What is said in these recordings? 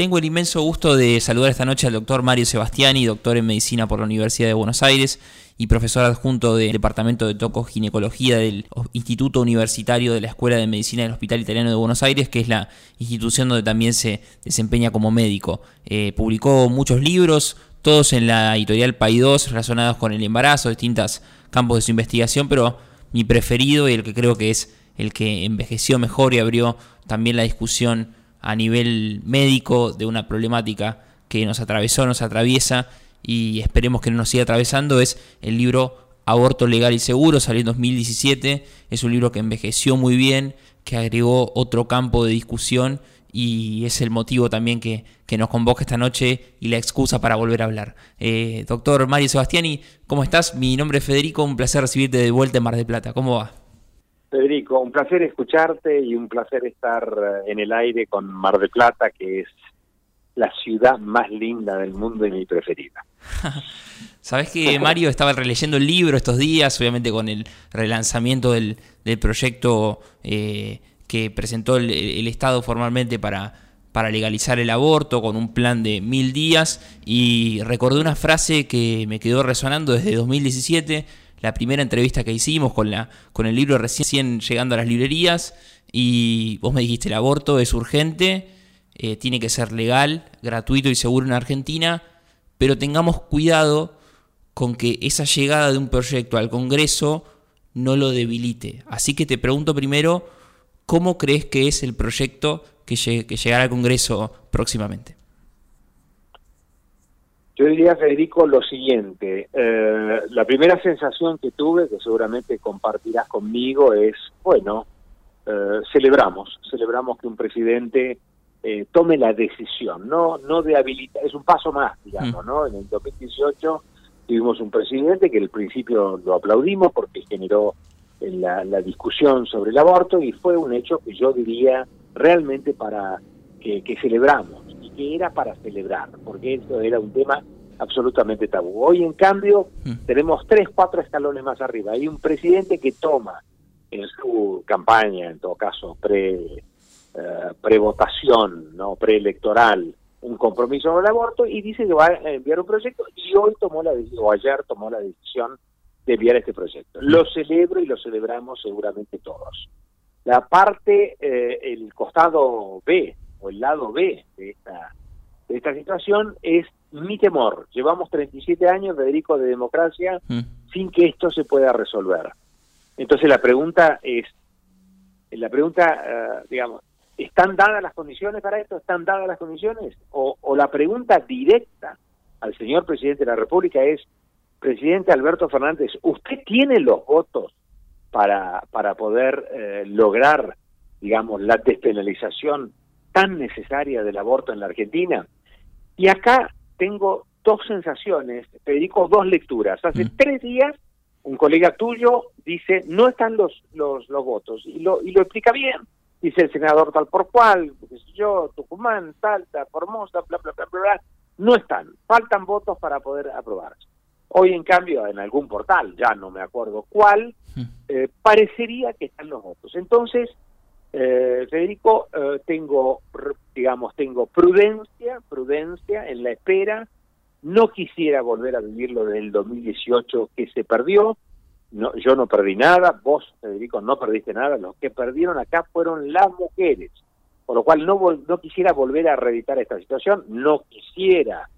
Tengo el inmenso gusto de saludar esta noche al doctor Mario Sebastiani, doctor en medicina por la Universidad de Buenos Aires y profesor adjunto del Departamento de Tocoginecología del Instituto Universitario de la Escuela de Medicina del Hospital Italiano de Buenos Aires, que es la institución donde también se desempeña como médico. Eh, publicó muchos libros, todos en la editorial Paidós, relacionados con el embarazo, distintos campos de su investigación, pero mi preferido y el que creo que es el que envejeció mejor y abrió también la discusión a nivel médico de una problemática que nos atravesó, nos atraviesa y esperemos que no nos siga atravesando, es el libro Aborto Legal y Seguro, salió en 2017, es un libro que envejeció muy bien, que agregó otro campo de discusión y es el motivo también que, nos convoca esta noche y la excusa para volver a hablar. Eh, doctor Mario Sebastiani, ¿cómo estás? Mi nombre es Federico, un placer recibirte de vuelta en Mar de Plata. ¿Cómo va? Federico, un placer escucharte y un placer estar eh, en el aire con Mar de Plata, que es la ciudad más linda del mundo y mi preferida. Sabes que Mario estaba releyendo el libro estos días, obviamente con el relanzamiento del, proyecto eh, que presentó el, Estado formalmente para, para legalizar el aborto con un plan de mil días y recordé una frase que me quedó resonando desde 2017 la primera entrevista que hicimos con, la, con el libro recién llegando a las librerías y vos me dijiste el aborto es urgente, eh, tiene que ser legal, gratuito y seguro en Argentina, pero tengamos cuidado con que esa llegada de un proyecto al Congreso no lo debilite. Así que te pregunto primero, ¿cómo crees que es el proyecto que, que llegará al Congreso próximamente? Yo diría, Federico, lo siguiente. Eh, la primera sensación que tuve, que seguramente compartirás conmigo, es, bueno, eh, celebramos, celebramos que un presidente eh, tome la decisión, no, no de habilitar, es un paso más, digamos, mm. ¿no? En el 2018 tuvimos un presidente que al principio lo aplaudimos porque generó la, la discusión sobre el aborto y fue un hecho que yo diría realmente para que, que celebramos que era para celebrar, porque eso era un tema absolutamente tabú. Hoy, en cambio, hmm. tenemos tres, cuatro escalones más arriba. Hay un presidente que toma en su campaña, en todo caso, pre, eh, pre-votación, ¿no? preelectoral, un compromiso con el aborto y dice que va a enviar un proyecto y hoy tomó la decisión, o ayer tomó la decisión de enviar este proyecto. Lo celebro y lo celebramos seguramente todos. La parte, eh, el costado B, o el lado B de esta, de esta situación es mi temor. Llevamos 37 años, Federico, de democracia mm. sin que esto se pueda resolver. Entonces la pregunta es, la pregunta, eh, digamos, ¿están dadas las condiciones para esto? ¿Están dadas las condiciones? O, la pregunta directa al señor presidente de la República es, presidente Alberto Fernández, ¿usted tiene los votos para, para poder eh, lograr, digamos, la despenalización tan necesaria del aborto en la Argentina. Y acá tengo dos sensaciones, te dedico dos lecturas. Hace mm. tres días un colega tuyo dice, no están los, los, los votos, y lo, y lo explica bien. Dice el senador tal por cual, yo, Tucumán, Salta, Formosa, bla, bla, bla, bla, bla, no están, faltan votos para poder aprobar. Hoy, en cambio, en algún portal, ya no me acuerdo cuál, mm. eh, parecería que están los votos. Entonces, eh, Federico, eh, tengo, digamos, tengo prudencia, prudencia en la espera. No quisiera volver a vivir lo del 2018 que se perdió. No, yo no perdí nada, vos, Federico, no perdiste nada. Los que perdieron acá fueron las mujeres. Por lo cual no, no quisiera volver a reeditar esta situación. No quisiera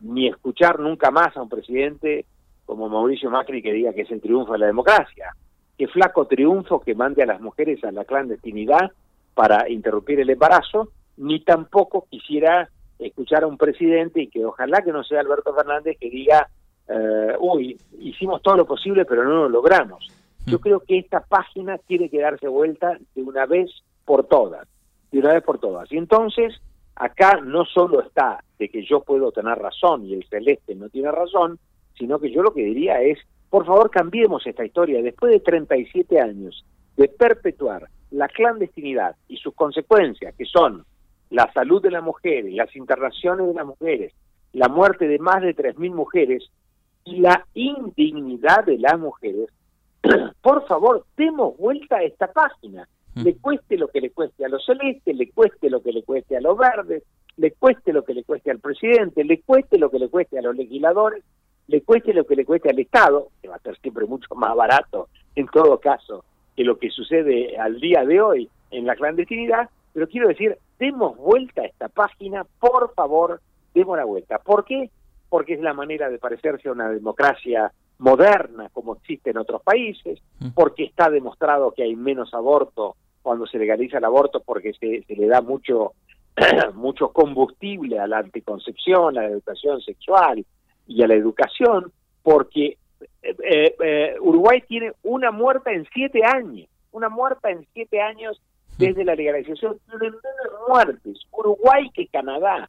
ni escuchar nunca más a un presidente como Mauricio Macri que diga que es el triunfo de la democracia qué flaco triunfo que mande a las mujeres a la clandestinidad para interrumpir el embarazo, ni tampoco quisiera escuchar a un presidente y que ojalá que no sea Alberto Fernández que diga, eh, uy, hicimos todo lo posible pero no lo logramos. Yo mm. creo que esta página tiene que darse vuelta de una vez por todas, de una vez por todas. Y entonces, acá no solo está de que yo puedo tener razón y el celeste no tiene razón, sino que yo lo que diría es por favor, cambiemos esta historia. Después de 37 años de perpetuar la clandestinidad y sus consecuencias, que son la salud de las mujeres, las internaciones de las mujeres, la muerte de más de 3.000 mujeres y la indignidad de las mujeres, por favor, demos vuelta a esta página. Mm. Le cueste lo que le cueste a los celestes, le cueste lo que le cueste a los verdes, le cueste lo que le cueste al presidente, le cueste lo que le cueste a los legisladores, le cueste lo que le cueste al Estado, que va a ser siempre mucho más barato en todo caso que lo que sucede al día de hoy en la clandestinidad, pero quiero decir, demos vuelta a esta página, por favor, demos la vuelta. ¿Por qué? Porque es la manera de parecerse a una democracia moderna como existe en otros países, mm. porque está demostrado que hay menos aborto cuando se legaliza el aborto porque se, se le da mucho mucho combustible a la anticoncepción, a la educación sexual y a la educación, porque eh, eh, eh, Uruguay tiene una muerta en siete años, una muerta en siete años desde la legalización, tiene menos muertes Uruguay que Canadá.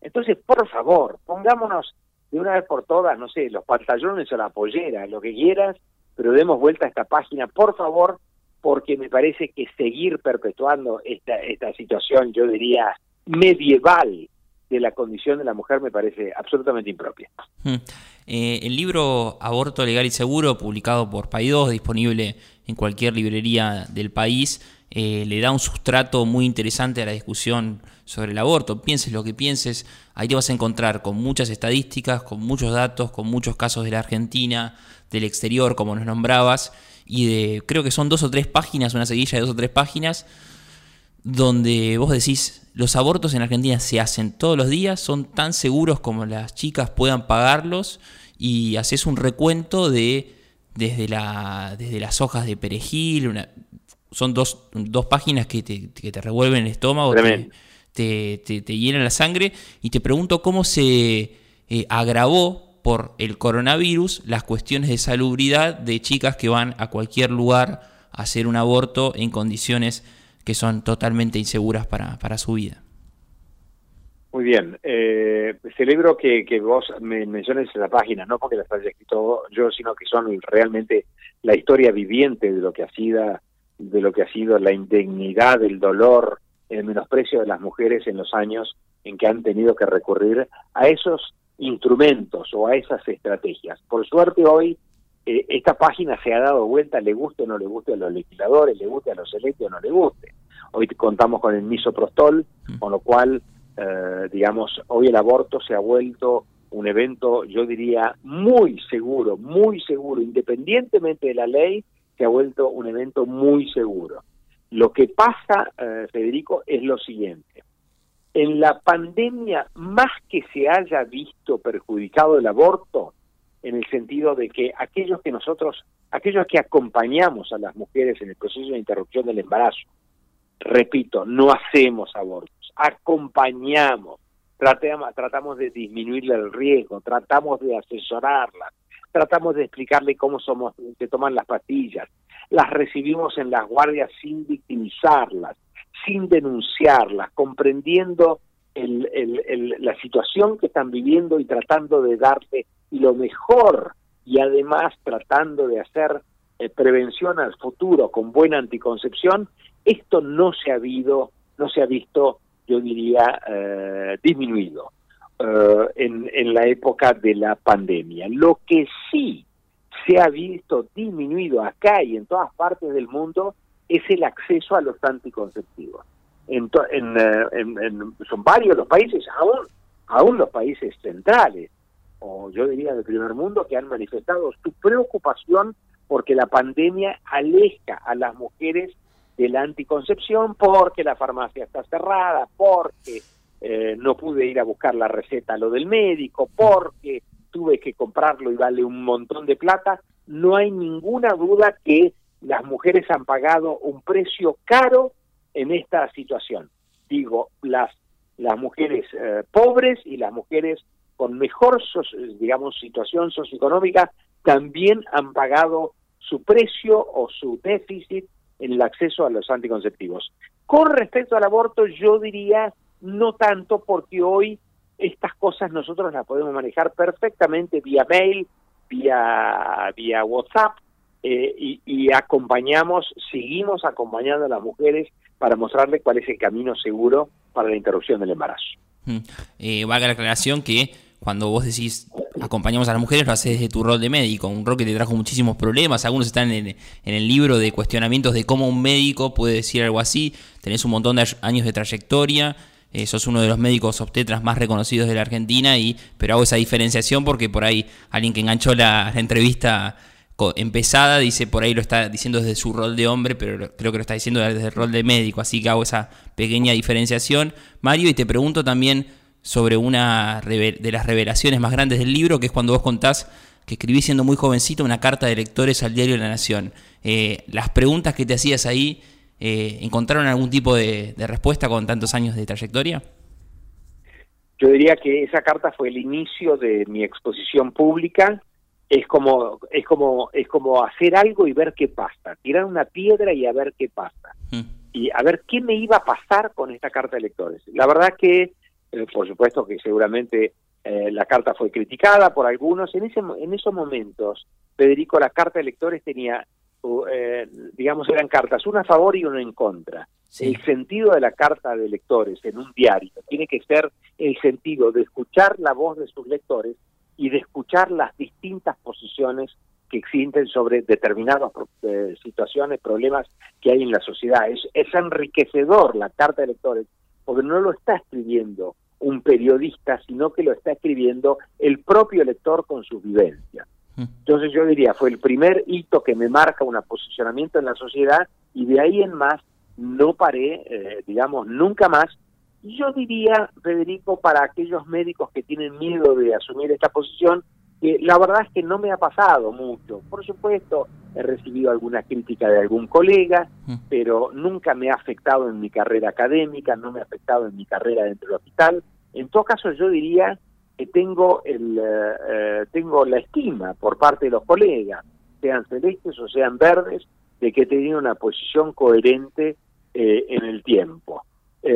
Entonces, por favor, pongámonos de una vez por todas, no sé, los pantalones o la pollera, lo que quieras, pero demos vuelta a esta página, por favor, porque me parece que seguir perpetuando esta, esta situación, yo diría, medieval de la condición de la mujer me parece absolutamente impropia. Hmm. Eh, el libro Aborto Legal y Seguro, publicado por Paidós, disponible en cualquier librería del país, eh, le da un sustrato muy interesante a la discusión sobre el aborto. Pienses lo que pienses, ahí te vas a encontrar con muchas estadísticas, con muchos datos, con muchos casos de la Argentina, del exterior, como nos nombrabas, y de, creo que son dos o tres páginas, una seguilla de dos o tres páginas, donde vos decís, los abortos en Argentina se hacen todos los días, son tan seguros como las chicas puedan pagarlos y haces un recuento de desde, la, desde las hojas de perejil, son dos, dos páginas que te, que te, revuelven el estómago, te, te, te, llenan la sangre y te pregunto cómo se eh, agravó por el coronavirus las cuestiones de salubridad de chicas que van a cualquier lugar a hacer un aborto en condiciones que son totalmente inseguras para, para su vida. Muy bien. Eh, celebro que, que vos me menciones la página, no porque las haya escrito yo, sino que son realmente la historia viviente de lo que ha sido, de lo que ha sido la indignidad, el dolor, el menosprecio de las mujeres en los años en que han tenido que recurrir a esos instrumentos o a esas estrategias. Por suerte hoy eh, esta página se ha dado vuelta, le guste o no le guste a los legisladores, le guste a los electos o no le guste. Hoy contamos con el misoprostol, mm. con lo cual, eh, digamos, hoy el aborto se ha vuelto un evento, yo diría, muy seguro, muy seguro, independientemente de la ley, se ha vuelto un evento muy seguro. Lo que pasa, eh, Federico, es lo siguiente. En la pandemia, más que se haya visto perjudicado el aborto, en el sentido de que aquellos que nosotros, aquellos que acompañamos a las mujeres en el proceso de interrupción del embarazo, repito, no hacemos abortos, acompañamos, tratamos, tratamos de disminuirle el riesgo, tratamos de asesorarlas, tratamos de explicarle cómo somos, se toman las pastillas, las recibimos en las guardias sin victimizarlas, sin denunciarlas, comprendiendo la situación que están viviendo y tratando de darle lo mejor y además tratando de hacer eh, prevención al futuro con buena anticoncepción, esto no se ha habido, no se ha visto, yo diría, eh, disminuido eh, en, en la época de la pandemia. Lo que sí se ha visto disminuido acá y en todas partes del mundo es el acceso a los anticonceptivos. En, en, son varios los países, aún, aún los países centrales, o yo diría del primer mundo, que han manifestado su preocupación porque la pandemia aleja a las mujeres de la anticoncepción, porque la farmacia está cerrada, porque eh, no pude ir a buscar la receta a lo del médico, porque tuve que comprarlo y vale un montón de plata, no hay ninguna duda que las mujeres han pagado un precio caro en esta situación. Digo, las, las mujeres eh, pobres y las mujeres con mejor, digamos, situación socioeconómica, también han pagado su precio o su déficit en el acceso a los anticonceptivos. Con respecto al aborto, yo diría no tanto porque hoy estas cosas nosotros las podemos manejar perfectamente vía mail, vía, vía WhatsApp, eh, y, acompañamos, seguimos acompañando a las mujeres para mostrarles cuál es el camino seguro para la interrupción del embarazo. Mm. Eh, valga la aclaración que cuando vos decís acompañamos a las mujeres, lo haces desde tu rol de médico, un rol que te trajo muchísimos problemas, algunos están en, el libro de cuestionamientos de cómo un médico puede decir algo así, tenés un montón de años de trayectoria, eh, sos uno de los médicos obstetras más reconocidos de la Argentina, y, pero hago esa diferenciación porque por ahí alguien que enganchó la, entrevista empezada dice por ahí lo está diciendo desde su rol de hombre, pero creo que lo está diciendo desde el rol de médico, así que hago esa pequeña diferenciación. Mario, y te pregunto también sobre una de las revelaciones más grandes del libro, que es cuando vos contás que escribí siendo muy jovencito una carta de lectores al diario La Nación. Eh, las preguntas que te hacías ahí, eh, ¿encontraron algún tipo de, respuesta con tantos años de trayectoria? Yo diría que esa carta fue el inicio de mi exposición pública. Es como, es como, es como hacer algo y ver qué pasa. Tirar una piedra y a ver qué pasa. Mm. Y a ver qué me iba a pasar con esta carta de lectores. La verdad que, eh, por supuesto que seguramente eh, la carta fue criticada por algunos. En, ese, en esos momentos, Federico, la carta de lectores tenía, eh, digamos, eran cartas, una a favor y una en contra. El sentido de la carta de lectores en un diario tiene que ser el sentido de escuchar la voz de sus lectores y de escuchar las distintas posiciones que existen sobre determinadas eh, situaciones, problemas que hay en la sociedad. Es, es enriquecedor la carta de lectores porque no lo está escribiendo un periodista, sino que lo está escribiendo el propio lector con sus vivencias. Entonces yo diría, fue el primer hito que me marca un posicionamiento en la sociedad y de ahí en más no paré, eh, digamos, nunca más. Y yo diría, Federico, para aquellos médicos que tienen miedo de asumir esta posición, que la verdad es que no me ha pasado mucho. Por supuesto, he recibido alguna crítica de algún colega, mm. pero nunca me ha afectado en mi carrera académica, no me ha afectado en mi carrera dentro del hospital. En todo caso, yo diría que tengo, el, eh, eh, tengo la estima por parte de los colegas, sean celestes o sean verdes, de que he tenido una posición coherente eh, en el tiempo.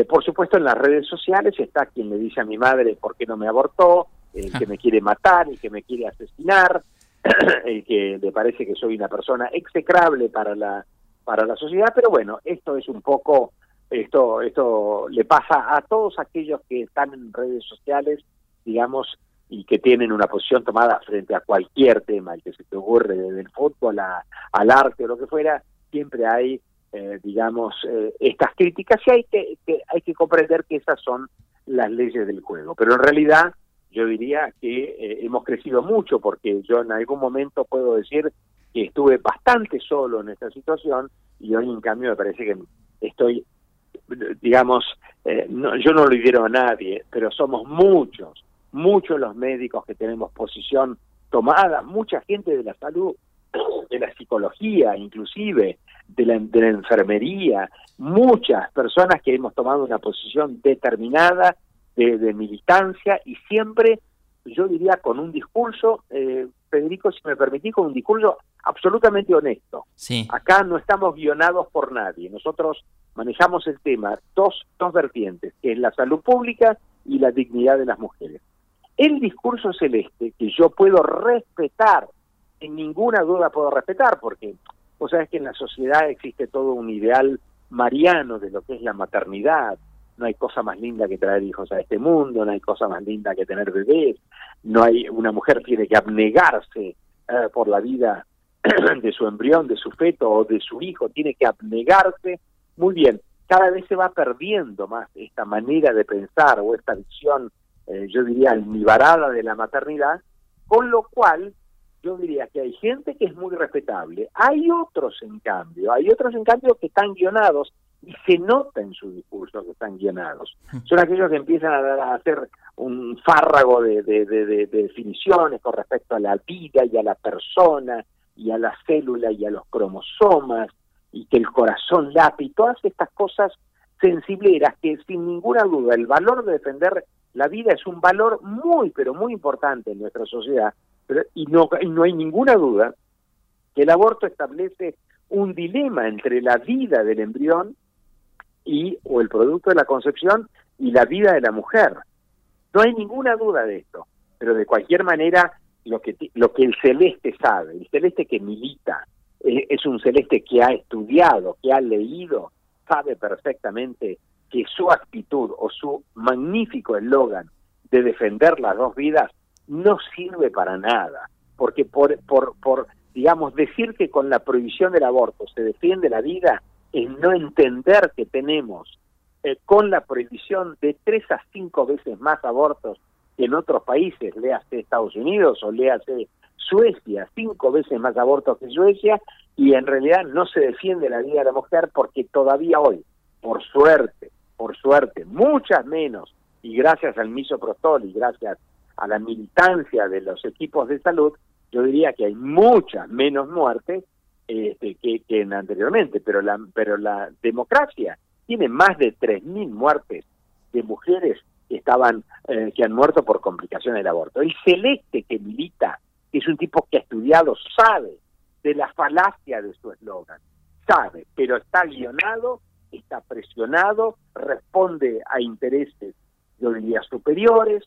por supuesto, en las redes sociales está quien le dice a mi madre por qué no me abortó, el que me quiere matar, el que me quiere asesinar, el que le parece que soy una persona execrable para la para la sociedad, pero bueno, esto es un poco esto esto le pasa a todos aquellos que están en redes sociales, digamos, y que tienen una posición tomada frente a cualquier tema, el que se te ocurre, desde el fútbol al arte o lo que fuera, siempre hay, eh, digamos, eh, estas críticas y hay que, que, hay que comprender que esas son las leyes del juego. Pero en realidad yo diría que eh, hemos crecido mucho porque yo en algún momento puedo decir que estuve bastante solo en esta situación y hoy en cambio me parece que estoy, digamos, eh, yo no lo dieron a nadie, pero somos muchos, muchos los médicos que tenemos posición tomada, mucha gente de la salud, de la psicología inclusive, de la, de la enfermería, muchas personas que hemos tomado una posición determinada de, militancia y siempre, yo diría, con un discurso, eh, Federico, si me permitís, con un discurso absolutamente honesto. Sí. Acá no estamos guionados por nadie. Nosotros manejamos el tema, dos, dos vertientes, que es la salud pública y la dignidad de las mujeres. El discurso celeste, que yo puedo respetar, sin ninguna duda puedo respetar, porque vos sabés que en la sociedad existe todo un ideal mariano de lo que es la maternidad, no hay cosa más linda que traer hijos a este mundo, no hay cosa más linda que tener bebés, no hay una mujer tiene que abnegarse eh, por la vida de su embrión, de su feto o de su hijo, tiene que abnegarse. Muy bien, cada vez se va perdiendo más esta manera de pensar o esta visión, eh, yo diría, almibarada de la maternidad, con lo cual yo diría que hay gente que es muy respetable, hay otros en cambio, hay otros en cambio que están guionados y se nota en su discurso que están llenados. Son aquellos que empiezan a, hacer un fárrago de, definiciones con respecto a la vida y a la persona y a la célula y a los cromosomas y que el corazón late y todas estas cosas sensibleras que sin ninguna duda el valor de defender la vida es un valor muy pero muy importante en nuestra sociedad y no, y no hay ninguna duda que el aborto establece un dilema entre la vida del embrión y o el producto de la concepción y la vida de la mujer. No hay ninguna duda de esto, pero de cualquier manera lo que lo que el celeste sabe, el celeste que milita, eh, es un celeste que ha estudiado, que ha leído, sabe perfectamente que su actitud o su magnífico eslogan de defender las dos vidas no sirve para nada, porque por, por, por digamos, decir que con la prohibición del aborto se defiende la vida es no entender que tenemos eh, con la prohibición de tres a cinco veces más abortos que en otros países, léase Estados Unidos o léase Suecia, cinco veces más abortos que Suecia, y en realidad no se defiende la vida de la mujer porque todavía hoy, por suerte, por suerte, muchas menos, y gracias al misoprostol y gracias a la militancia de los equipos de salud, yo diría que hay muchas menos muertes este, que, que anteriormente, pero la, pero la democracia tiene más de 3.000 muertes de mujeres que estaban eh, que han muerto por complicaciones del aborto. El celeste que milita, es un tipo que ha estudiado, sabe de la falacia de su eslogan, sabe, pero está guionado, está presionado, responde a intereses, yo diría, superiores,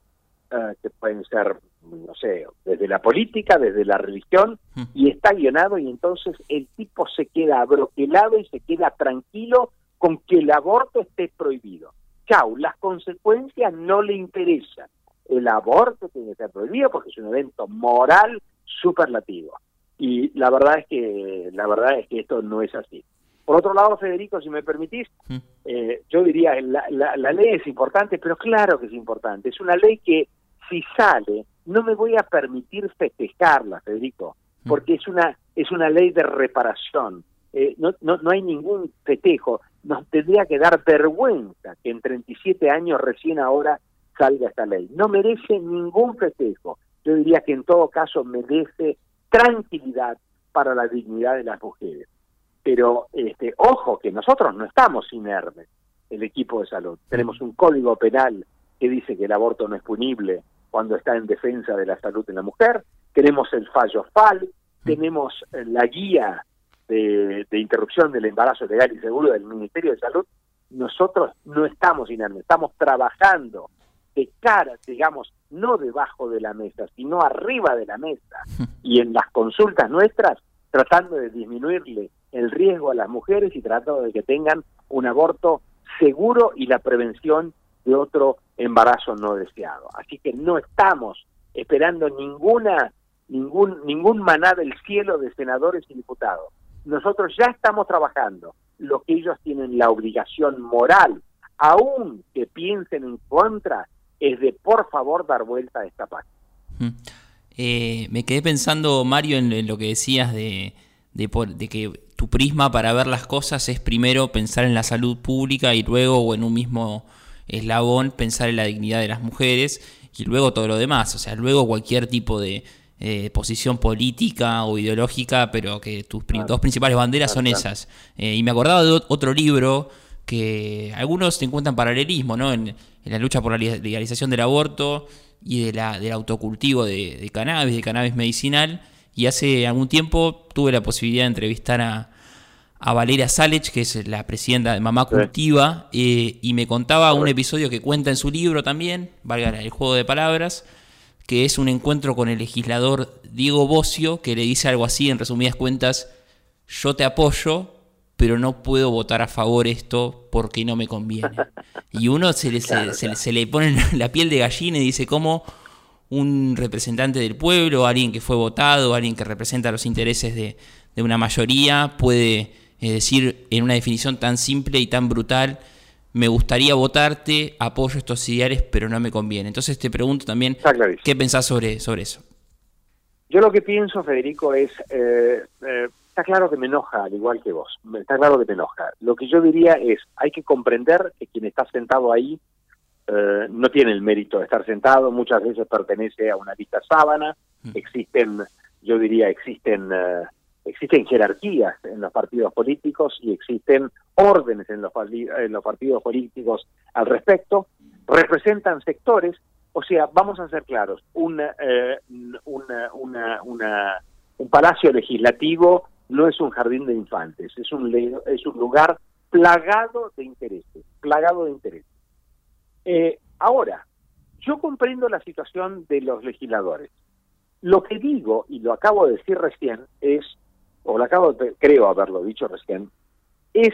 eh, que pueden ser, no sé, desde la política, desde la religión, hmm. y está guionado y entonces el tipo se queda abroquelado y se queda tranquilo con que el aborto esté prohibido. Chau, las consecuencias no le interesan. El aborto tiene que ser prohibido porque es un evento moral superlativo. Y la verdad es que la verdad es que esto no es así. Por otro lado, Federico, si me permitís, mm. eh, yo diría la, la, la ley es importante, pero claro que es importante. Es una ley que si sale no me voy a permitir festejarla, Federico, mm. porque es una es una ley de reparación. Eh, no, no, no hay ningún festejo nos tendría que dar vergüenza que en 37 años recién ahora salga esta ley. No merece ningún festejo. Yo diría que en todo caso merece tranquilidad para la dignidad de las mujeres. Pero este, ojo que nosotros no estamos inermes, el equipo de salud. Tenemos un código penal que dice que el aborto no es punible cuando está en defensa de la salud de la mujer. Tenemos el fallo FAL, tenemos la guía de, interrupción del embarazo legal y seguro del Ministerio de Salud, nosotros no estamos inermes, estamos trabajando de cara, digamos, no debajo de la mesa, sino arriba de la mesa. Y en las consultas nuestras tratando de disminuirle el riesgo a las mujeres y tratando de que tengan un aborto seguro y la prevención de otro embarazo no deseado. Así que no estamos esperando ninguna ningún ningún maná del cielo de senadores y diputados nosotros ya estamos trabajando. Lo que ellos tienen la obligación moral, aún que piensen en contra, es de por favor dar vuelta a esta página. Eh, me quedé pensando, Mario, en, lo que decías de, de, que tu prisma para ver las cosas es primero pensar en la salud pública y luego, o en un mismo eslabón, pensar en la dignidad de las mujeres y luego todo lo demás. O sea, luego cualquier tipo de, eh, posición política o ideológica, pero que tus dos principales banderas son esas. Eh, y me acordaba de otro libro que algunos encuentran paralelismo, ¿no? En, la lucha por la legalización del aborto y de la, del autocultivo de, cannabis, de cannabis medicinal. Y hace algún tiempo tuve la posibilidad de entrevistar a, a Valeria Salech, que es la presidenta de Mamá Cultiva, eh, y me contaba un episodio que cuenta en su libro también, valga el juego de palabras, que es un encuentro con el legislador Diego Bocio, que le dice algo así, en resumidas cuentas, yo te apoyo, pero no puedo votar a favor esto porque no me conviene. Y uno se le, se, le pone la piel de gallina y dice cómo un representante del pueblo, alguien que fue votado, alguien que representa los intereses de, una mayoría, puede eh, decir en una definición tan simple y tan brutal, me gustaría votarte, apoyo estos ideales, pero no me conviene. Entonces te pregunto también, ¿qué pensás sobre, sobre eso? Yo lo que pienso, Federico, es, eh, eh, está claro que me enoja, al igual que vos, está claro que te enoja. Lo que yo diría es, hay que comprender que quien está sentado ahí eh, no tiene el mérito de estar sentado, muchas veces pertenece a una lista sábana, mm. existen, yo diría, existen existen jerarquías en los partidos políticos y existen órdenes en los, en los partidos políticos al respecto, representan sectores, o sea, vamos a ser claros, una, eh, un palacio legislativo no es un jardín de infantes, es un, es un lugar plagado de intereses, plagado de intereses. Eh, ahora, yo comprendo la situación de los legisladores. Lo que digo, y lo acabo de decir recién, es o lo acabo de, creo haberlo dicho recién, es,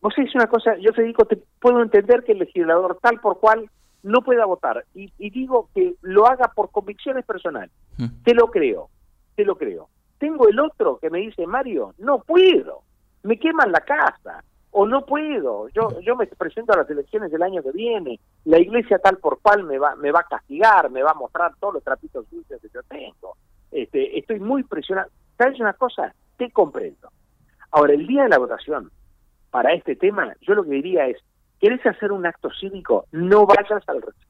vos es una cosa, yo te digo, te puedo entender que el legislador tal por cual no pueda votar, y, digo que lo haga por convicciones personales, mm. te lo creo, te lo creo. Tengo el otro que me dice, Mario, no puedo, me queman la casa, o no puedo, yo, yo me presento a las elecciones del año que viene, la iglesia tal por cual me va, me va a castigar, me va a mostrar todos los trapitos sucios que yo tengo. Este, estoy muy presionado. ¿Sabes una cosa? Te comprendo. Ahora, el día de la votación, para este tema, yo lo que diría es, ¿quieres hacer un acto cívico? No vayas al recinto.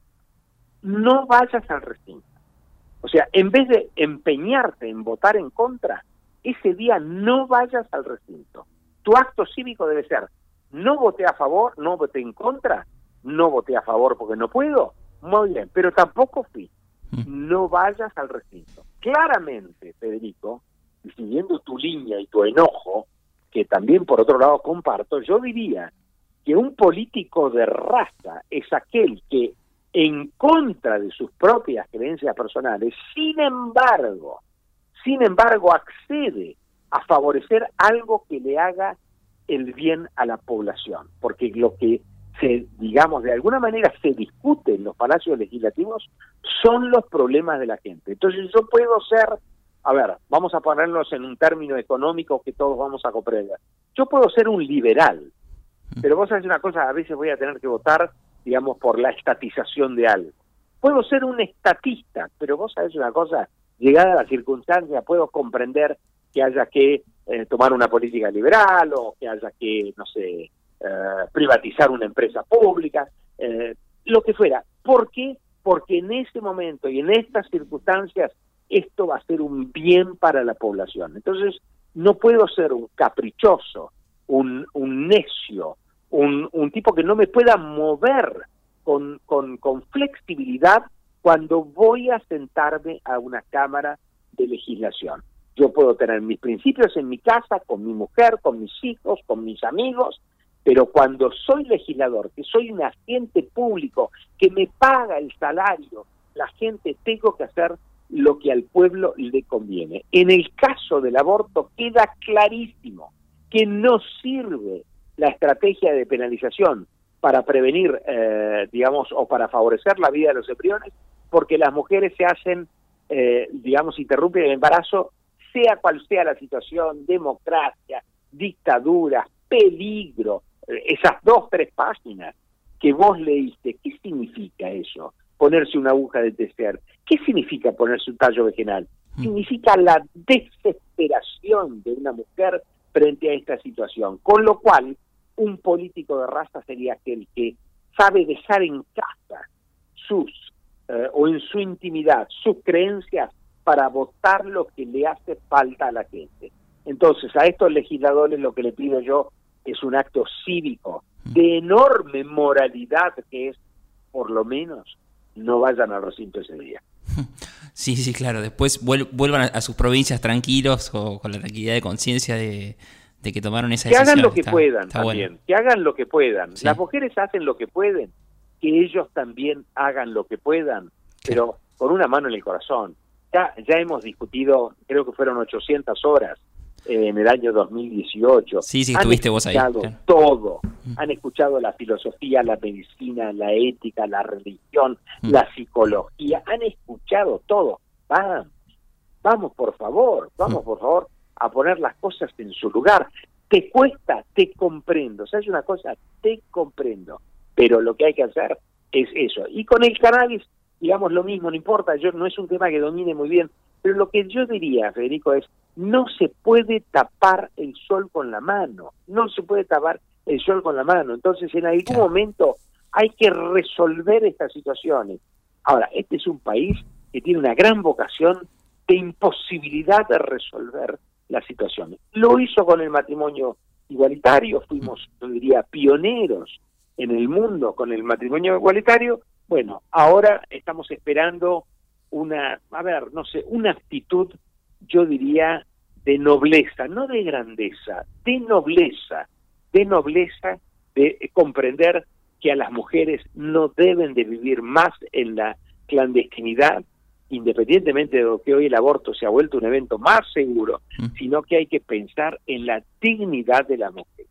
No vayas al recinto. O sea, en vez de empeñarte en votar en contra, ese día no vayas al recinto. Tu acto cívico debe ser, no voté a favor, no voté en contra, no voté a favor porque no puedo, muy bien, pero tampoco fui. Mm. No vayas al recinto. Claramente, Federico, siguiendo tu línea y tu enojo, que también por otro lado comparto, yo diría que un político de raza es aquel que en contra de sus propias creencias personales, sin embargo, sin embargo accede a favorecer algo que le haga el bien a la población, porque lo que se, digamos, de alguna manera se discute en los palacios legislativos son los problemas de la gente. Entonces yo puedo ser, a ver, vamos a ponernos en un término económico que todos vamos a comprender. Yo puedo ser un liberal, pero vos sabés una cosa, a veces voy a tener que votar, digamos, por la estatización de algo. Puedo ser un estatista, pero vos sabés una cosa, llegada la circunstancia, puedo comprender que haya que eh, tomar una política liberal o que haya que, no sé, eh, privatizar una empresa pública, eh, lo que fuera. ¿Por qué? Porque en este momento y en estas circunstancias esto va a ser un bien para la población. Entonces, no puedo ser un caprichoso, un, necio, un, tipo que no me pueda mover con, con, con flexibilidad cuando voy a sentarme a una Cámara de Legislación. Yo puedo tener mis principios en mi casa, con mi mujer, con mis hijos, con mis amigos, pero cuando soy legislador, que soy un agente público, que me paga el salario, la gente tengo que hacer lo que al pueblo le conviene. En el caso del aborto queda clarísimo que no sirve la estrategia de penalización para prevenir, eh, digamos, o para favorecer la vida de los embriones, porque las mujeres se hacen, eh, digamos, interrumpen el embarazo, sea cual sea la situación, democracia, dictadura, peligro, eh, esas dos, tres páginas que vos leíste, ¿qué significa eso? Ponerse una aguja de tecer. ¿Qué significa ponerse un tallo vegetal? Mm. Significa la desesperación de una mujer frente a esta situación. Con lo cual, un político de raza sería aquel que sabe dejar en casa sus eh, o en su intimidad sus creencias para votar lo que le hace falta a la gente. Entonces, a estos legisladores lo que le pido yo es un acto cívico de enorme moralidad que es, por lo menos, no vayan al recinto ese día. Sí, sí, claro. Después vuelvan a, sus provincias tranquilos o con la tranquilidad de conciencia de, que tomaron esa decisión. Que hagan lo que puedan también, que hagan lo que puedan. Las mujeres hacen lo que pueden, que ellos también hagan lo que puedan, pero con una mano en el corazón. Ya, ya hemos discutido, creo que fueron 800 horas eh, en el año 2018. Sí, sí, estuviste vos ahí. Han escuchado todo. Mm. Han escuchado la filosofía, la medicina, la ética, la religión, mm. la psicología. Han escuchado todo. Vamos, vamos por favor, vamos mm. por favor a poner las cosas en su lugar. Te cuesta, te comprendo. O sea, es una cosa, te comprendo. Pero lo que hay que hacer es eso. Y con el cannabis, digamos lo mismo, no importa, yo no es un tema que domine muy bien, pero lo que yo diría, Federico, es no se puede tapar el sol con la mano, no se puede tapar el sol con la mano. Entonces, en algún momento hay que resolver estas situaciones. Ahora, este es un país que tiene una gran vocación de imposibilidad de resolver las situaciones. Lo hizo con el matrimonio igualitario, fuimos, yo diría, pioneros en el mundo con el matrimonio igualitario. Bueno, ahora estamos esperando una, a ver, no sé, una actitud, yo diría, de nobleza, no de grandeza, de nobleza, de nobleza, de comprender que a las mujeres no deben de vivir más en la clandestinidad, independientemente de lo que hoy el aborto se ha vuelto un evento más seguro, mm. sino que hay que pensar en la dignidad de la mujer.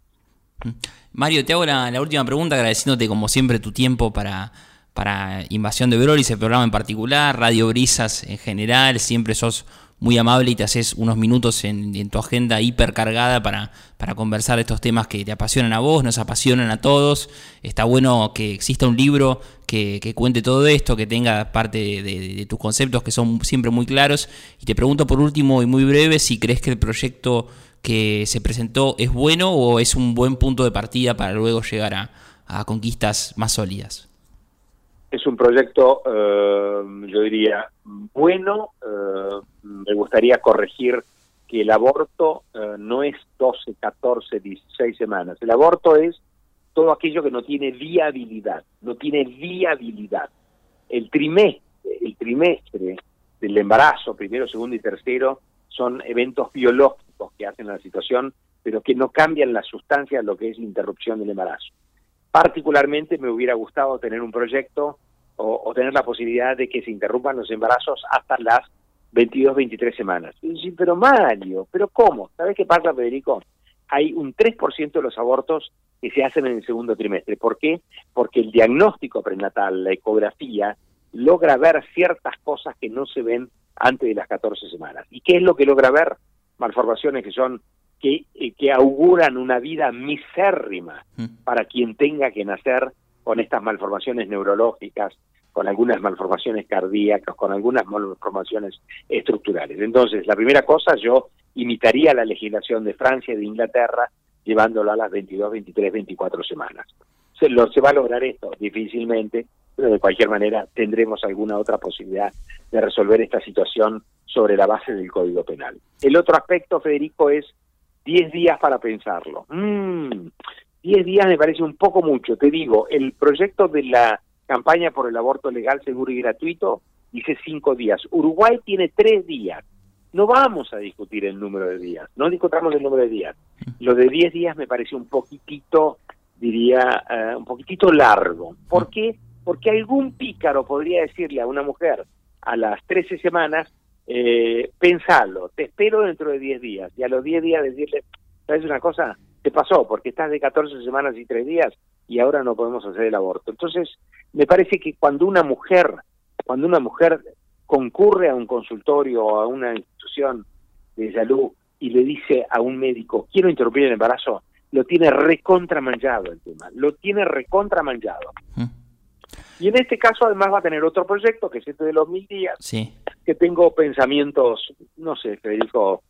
Mm. Mario, te hago la, la última pregunta agradeciéndote como siempre tu tiempo para para Invasión de Brolis, el programa en particular, Radio Brisas en general, siempre sos muy amable y te haces unos minutos en, tu agenda hipercargada para, para conversar de estos temas que te apasionan a vos, nos apasionan a todos. Está bueno que exista un libro que, cuente todo esto, que tenga parte de, tus conceptos que son siempre muy claros. Y te pregunto por último y muy breve si crees que el proyecto que se presentó es bueno o es un buen punto de partida para luego llegar a conquistas más sólidas. Es un proyecto, eh, yo diría, bueno. Eh, me gustaría corregir que el aborto eh, no es 12, 14, 16 semanas. El aborto es todo aquello que no tiene viabilidad, no tiene viabilidad. El trimestre, el trimestre del embarazo, primero, segundo y tercero, son eventos biológicos que hacen la situación, pero que no cambian la sustancia de lo que es la interrupción del embarazo. Particularmente me hubiera gustado tener un proyecto o, tener la posibilidad de que se interrumpan los embarazos hasta las 22, 23 semanas. sí, pero Mario, ¿pero cómo? ¿Sabes qué pasa, Federico? Hay un 3% de los abortos que se hacen en el segundo trimestre. ¿Por qué? Porque el diagnóstico prenatal, la ecografía, logra ver ciertas cosas que no se ven antes de las 14 semanas. ¿Y qué es lo que logra ver? Malformaciones que son que, eh, que auguran una vida misérrima mm. para quien tenga que nacer con estas malformaciones neurológicas, con algunas malformaciones cardíacas, con algunas malformaciones estructurales. Entonces, la primera cosa, yo imitaría la legislación de Francia y de Inglaterra, llevándolo a las 22, 23, 24 semanas. ¿Se, lo, ¿Se va a lograr esto? Difícilmente, pero de cualquier manera tendremos alguna otra posibilidad de resolver esta situación sobre la base del Código Penal. El otro aspecto, Federico, es 10 días para pensarlo. Mm, 10 días me parece un poco mucho. Te digo, el proyecto de la campaña por el aborto legal, seguro y gratuito dice 5 días. Uruguay tiene 3 días. No vamos a discutir el número de días, no discutamos el número de días. Lo de 10 días me parece un poquitito, diría, eh, un poquitito largo. ¿Por qué? Porque algún pícaro podría decirle a una mujer a las 13 semanas, eh, pensalo, te espero dentro de 10 días. Y a los 10 días decirle, ¿sabes una cosa? te pasó porque estás de 14 semanas y 3 días y ahora no podemos hacer el aborto. Entonces, me parece que cuando una mujer, cuando una mujer concurre a un consultorio o a una institución de salud y le dice a un médico, quiero interrumpir el embarazo, lo tiene recontramanchado el tema, lo tiene recontramanchado. Mm. Y en este caso además va a tener otro proyecto, que es este de los mil días, sí. Que tengo pensamientos, no sé, Federico,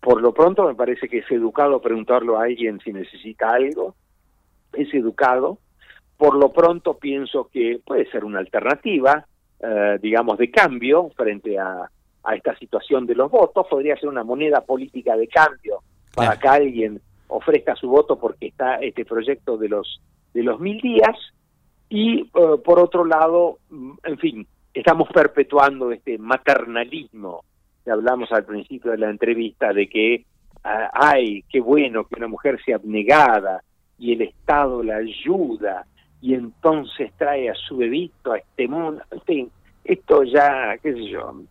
por lo pronto me parece que es educado preguntarlo a alguien si necesita algo, es educado. Por lo pronto pienso que puede ser una alternativa, eh, digamos, de cambio frente a, a, esta situación de los votos. Podría ser una moneda política de cambio para que alguien ofrezca su voto porque está este proyecto de los de los mil días. Y eh, por otro lado, mm, en fin, estamos perpetuando este maternalismo hablamos al principio de la entrevista de que, ah, ay, qué bueno que una mujer sea abnegada y el Estado la ayuda y entonces trae a su bebito a este mundo. En fin, esto ya, qué sé yo,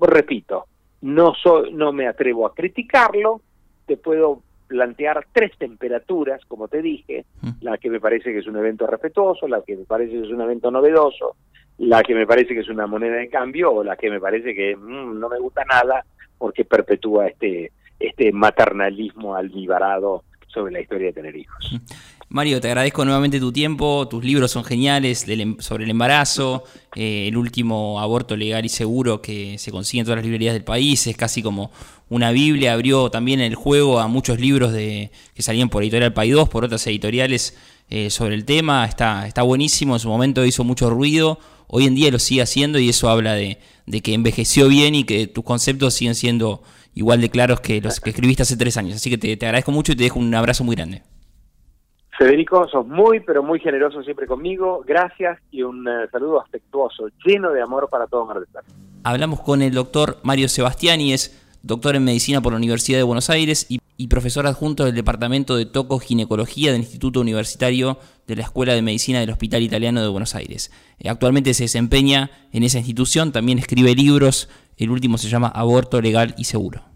repito, no, soy, no me atrevo a criticarlo, te puedo plantear tres temperaturas, como te dije, mm. la que me parece que es un evento respetuoso, la que me parece que es un evento novedoso, la que me parece que es una moneda de cambio o la que me parece que mm, no me gusta nada porque perpetúa este este maternalismo almibarado sobre la historia de tener hijos. Mario, te agradezco nuevamente tu tiempo, tus libros son geniales em, sobre el embarazo, eh, el último aborto legal y seguro que se consigue en todas las librerías del país, es casi como una Biblia, abrió también el juego a muchos libros de, que salían por Editorial 2, por otras editoriales eh, sobre el tema, está, está buenísimo, en su momento hizo mucho ruido, hoy en día lo sigue haciendo y eso habla de, que envejeció bien y que tus conceptos siguen siendo igual de claros que los que escribiste hace tres años. Así que te, agradezco mucho y te dejo un abrazo muy grande. Federico, sos muy, pero muy generoso siempre conmigo. Gracias y un eh, saludo afectuoso, lleno de amor para todos Mar Hablamos con el doctor Mario Sebastiani, es doctor en medicina por la Universidad de Buenos Aires y, profesor adjunto del Departamento de Toco Ginecología del Instituto Universitario de la Escuela de Medicina del Hospital Italiano de Buenos Aires. Eh, actualmente se desempeña en esa institución, también escribe libros, el último se llama Aborto Legal y Seguro.